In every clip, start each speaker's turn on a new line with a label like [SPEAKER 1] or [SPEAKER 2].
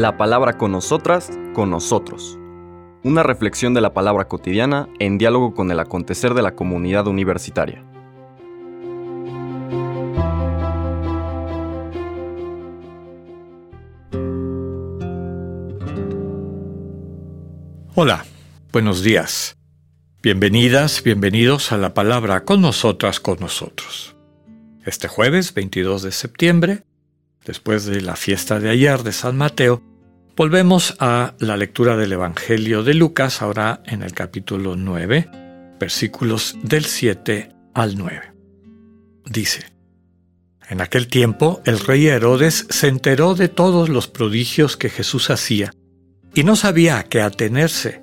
[SPEAKER 1] La palabra con nosotras, con nosotros. Una reflexión de la palabra cotidiana en diálogo con el acontecer de la comunidad universitaria.
[SPEAKER 2] Hola, buenos días. Bienvenidas, bienvenidos a la palabra con nosotras, con nosotros. Este jueves 22 de septiembre después de la fiesta de ayer de San Mateo, volvemos a la lectura del Evangelio de Lucas, ahora en el capítulo 9, versículos del 7 al 9. Dice, En aquel tiempo el rey Herodes se enteró de todos los prodigios que Jesús hacía y no sabía a qué atenerse,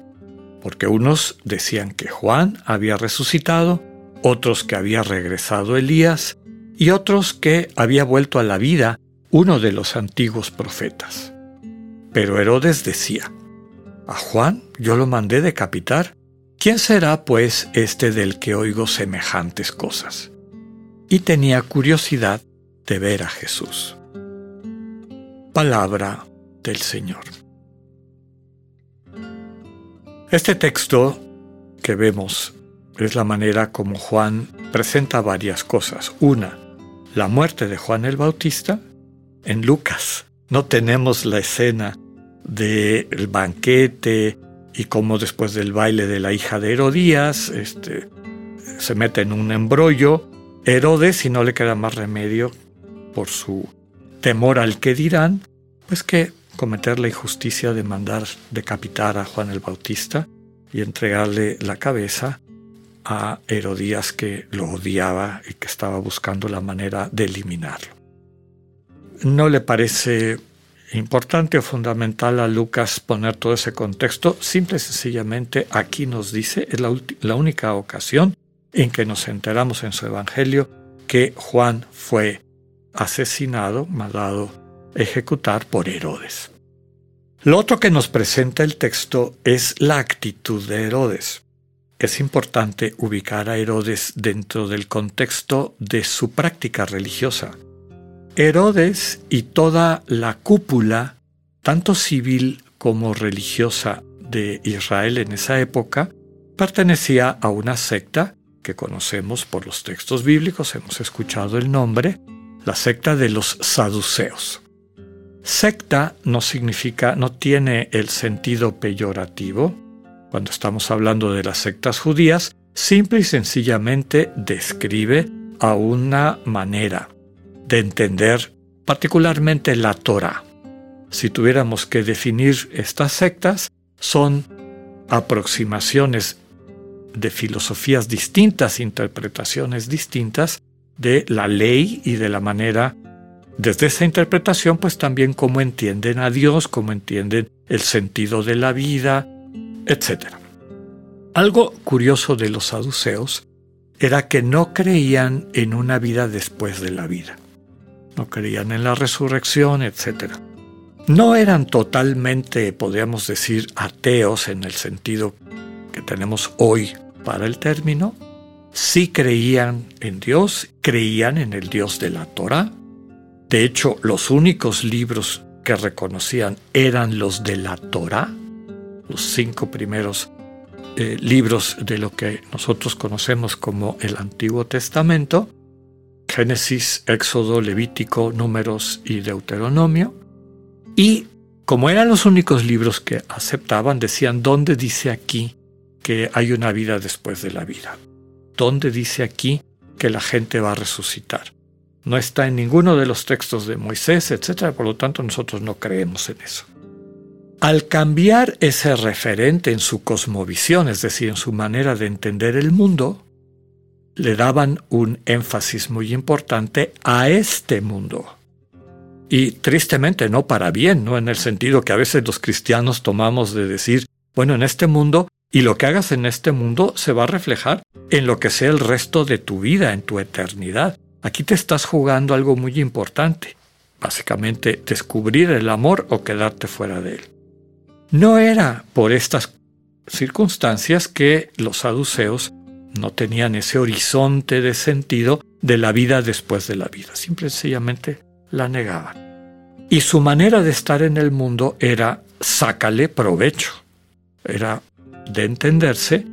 [SPEAKER 2] porque unos decían que Juan había resucitado, otros que había regresado Elías, y otros que había vuelto a la vida uno de los antiguos profetas. Pero Herodes decía, A Juan yo lo mandé decapitar. ¿Quién será, pues, este del que oigo semejantes cosas? Y tenía curiosidad de ver a Jesús. Palabra del Señor. Este texto que vemos es la manera como Juan presenta varias cosas. Una, la muerte de Juan el Bautista en Lucas. No tenemos la escena del banquete y cómo después del baile de la hija de Herodías este, se mete en un embrollo. Herodes, y no le queda más remedio por su temor al que dirán, pues que cometer la injusticia de mandar decapitar a Juan el Bautista y entregarle la cabeza a Herodías que lo odiaba y que estaba buscando la manera de eliminarlo no le parece importante o fundamental a Lucas poner todo ese contexto, simple y sencillamente aquí nos dice, es la, única ocasión en que nos enteramos en su Evangelio que Juan fue asesinado, mandado ejecutar por Herodes. Lo otro que nos presenta el texto es la actitud de Herodes. Es importante ubicar a Herodes dentro del contexto de su práctica religiosa. Herodes y toda la cúpula, tanto civil como religiosa de Israel en esa época, pertenecía a una secta que conocemos por los textos bíblicos, hemos escuchado el nombre, la secta de los saduceos. Secta no significa, no tiene el sentido peyorativo. Cuando estamos hablando de las sectas judías, simple y sencillamente describe a una manera, de entender particularmente la Torah. Si tuviéramos que definir estas sectas, son aproximaciones de filosofías distintas, interpretaciones distintas de la ley y de la manera, desde esa interpretación, pues también cómo entienden a Dios, cómo entienden el sentido de la vida, etc. Algo curioso de los saduceos era que no creían en una vida después de la vida no creían en la resurrección, etc. No eran totalmente, podríamos decir, ateos en el sentido que tenemos hoy para el término. Sí creían en Dios, creían en el Dios de la Torah. De hecho, los únicos libros que reconocían eran los de la Torah, los cinco primeros eh, libros de lo que nosotros conocemos como el Antiguo Testamento, Génesis, Éxodo, Levítico, Números y Deuteronomio. Y como eran los únicos libros que aceptaban, decían, ¿dónde dice aquí que hay una vida después de la vida? ¿Dónde dice aquí que la gente va a resucitar? No está en ninguno de los textos de Moisés, etc. Por lo tanto, nosotros no creemos en eso. Al cambiar ese referente en su cosmovisión, es decir, en su manera de entender el mundo, le daban un énfasis muy importante a este mundo. Y tristemente no para bien, ¿no? En el sentido que a veces los cristianos tomamos de decir, bueno, en este mundo, y lo que hagas en este mundo se va a reflejar en lo que sea el resto de tu vida, en tu eternidad. Aquí te estás jugando algo muy importante. Básicamente, descubrir el amor o quedarte fuera de él. No era por estas circunstancias que los saduceos no tenían ese horizonte de sentido de la vida después de la vida, simple sencillamente la negaban. Y su manera de estar en el mundo era sácale provecho. Era de entenderse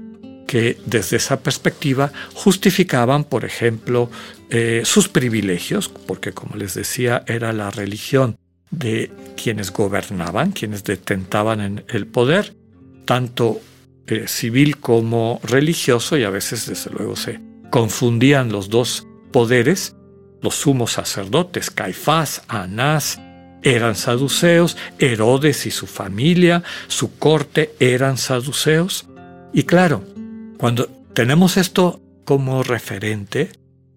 [SPEAKER 2] que desde esa perspectiva justificaban, por ejemplo, eh, sus privilegios, porque como les decía, era la religión de quienes gobernaban, quienes detentaban en el poder, tanto civil como religioso, y a veces desde luego se confundían los dos poderes, los sumos sacerdotes, Caifás, Anás, eran saduceos, Herodes y su familia, su corte eran saduceos. Y claro, cuando tenemos esto como referente,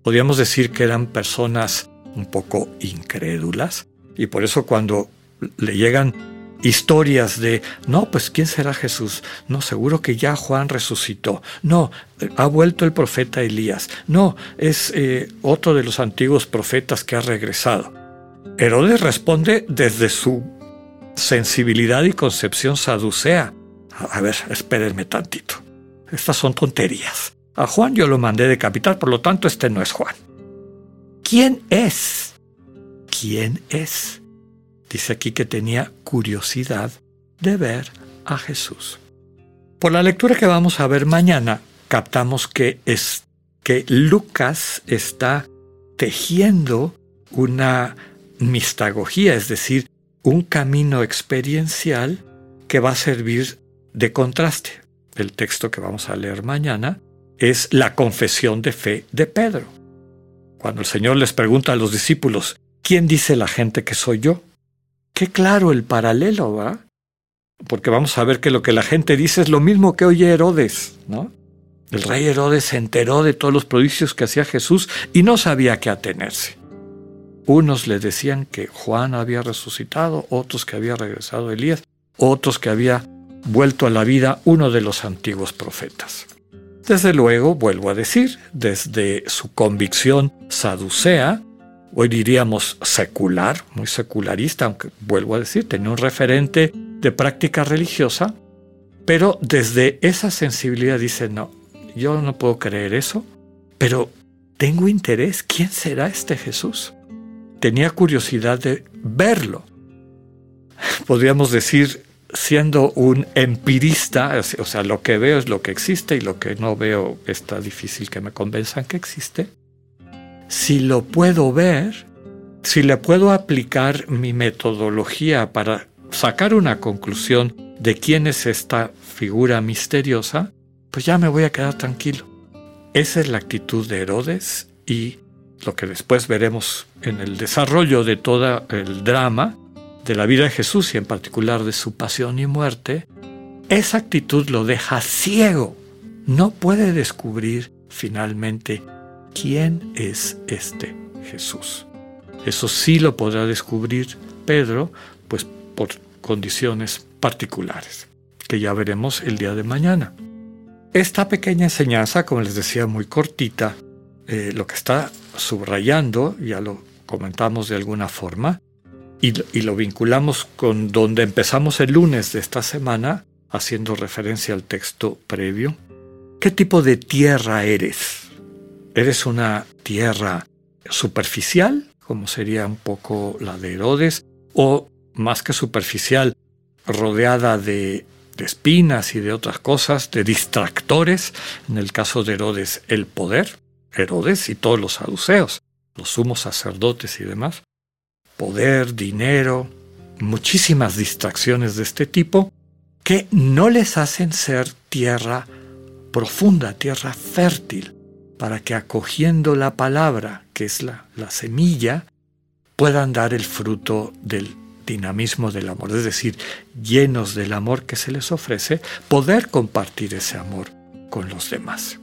[SPEAKER 2] podríamos decir que eran personas un poco incrédulas, y por eso cuando le llegan historias de, no, pues ¿quién será Jesús? No, seguro que ya Juan resucitó. No, ha vuelto el profeta Elías. No, es eh, otro de los antiguos profetas que ha regresado. Herodes responde desde su sensibilidad y concepción saducea. A ver, espérenme tantito. Estas son tonterías. A Juan yo lo mandé de capital, por lo tanto este no es Juan. ¿Quién es? ¿Quién es? Dice aquí que tenía curiosidad de ver a Jesús. Por la lectura que vamos a ver mañana, captamos que es que Lucas está tejiendo una mistagogía, es decir, un camino experiencial que va a servir de contraste. El texto que vamos a leer mañana es la confesión de fe de Pedro. Cuando el Señor les pregunta a los discípulos, ¿quién dice la gente que soy yo? Qué claro el paralelo, ¿va? Porque vamos a ver que lo que la gente dice es lo mismo que oye Herodes, ¿no? El rey Herodes se enteró de todos los prodigios que hacía Jesús y no sabía qué atenerse. Unos le decían que Juan había resucitado, otros que había regresado Elías, otros que había vuelto a la vida uno de los antiguos profetas. Desde luego, vuelvo a decir, desde su convicción saducea, hoy diríamos secular, muy secularista, aunque vuelvo a decir, tenía un referente de práctica religiosa, pero desde esa sensibilidad dice, no, yo no puedo creer eso, pero tengo interés, ¿quién será este Jesús? tenía curiosidad de verlo. Podríamos decir, siendo un empirista, o sea, lo que veo es lo que existe y lo que no veo está difícil que me convenzan que existe. Si lo puedo ver, si le puedo aplicar mi metodología para sacar una conclusión de quién es esta figura misteriosa, pues ya me voy a quedar tranquilo. Esa es la actitud de Herodes y lo que después veremos en el desarrollo de todo el drama de la vida de Jesús y en particular de su pasión y muerte, esa actitud lo deja ciego. No puede descubrir finalmente quién es este Jesús. Eso sí lo podrá descubrir Pedro, pues por condiciones particulares, que ya veremos el día de mañana. Esta pequeña enseñanza, como les decía, muy cortita, eh, lo que está subrayando, ya lo comentamos de alguna forma, y, y, lo vinculamos con donde empezamos el lunes de esta semana, haciendo referencia al texto previo. ¿Qué tipo de tierra eres? ¿Eres una tierra superficial, como sería un poco la de Herodes, o más que superficial, rodeada de, espinas y de otras cosas, de distractores, en el caso de Herodes el poder, Herodes y todos los saduceos, los sumos sacerdotes y demás, poder, dinero, muchísimas distracciones de este tipo que no les hacen ser tierra profunda, tierra fértil, para que acogiendo la palabra, que es la, la semilla, puedan dar el fruto del dinamismo del amor, es decir, llenos del amor que se les ofrece, poder compartir ese amor con los demás.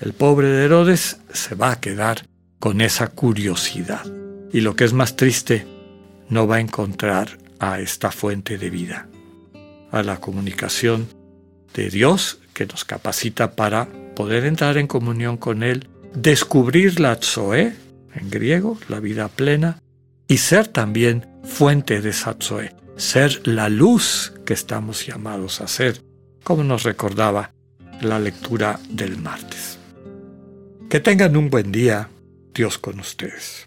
[SPEAKER 2] El pobre de Herodes se va a quedar con esa curiosidad. Y lo que es más triste, no va a encontrar a esta fuente de vida, a la comunicación de Dios que nos capacita para poder entrar en comunión con Él, descubrir la Tzoe, en griego, la vida plena, y ser también fuente de esa Tzoe, ser la luz que estamos llamados a ser, como nos recordaba la lectura del martes. Que tengan un buen día, Dios con ustedes.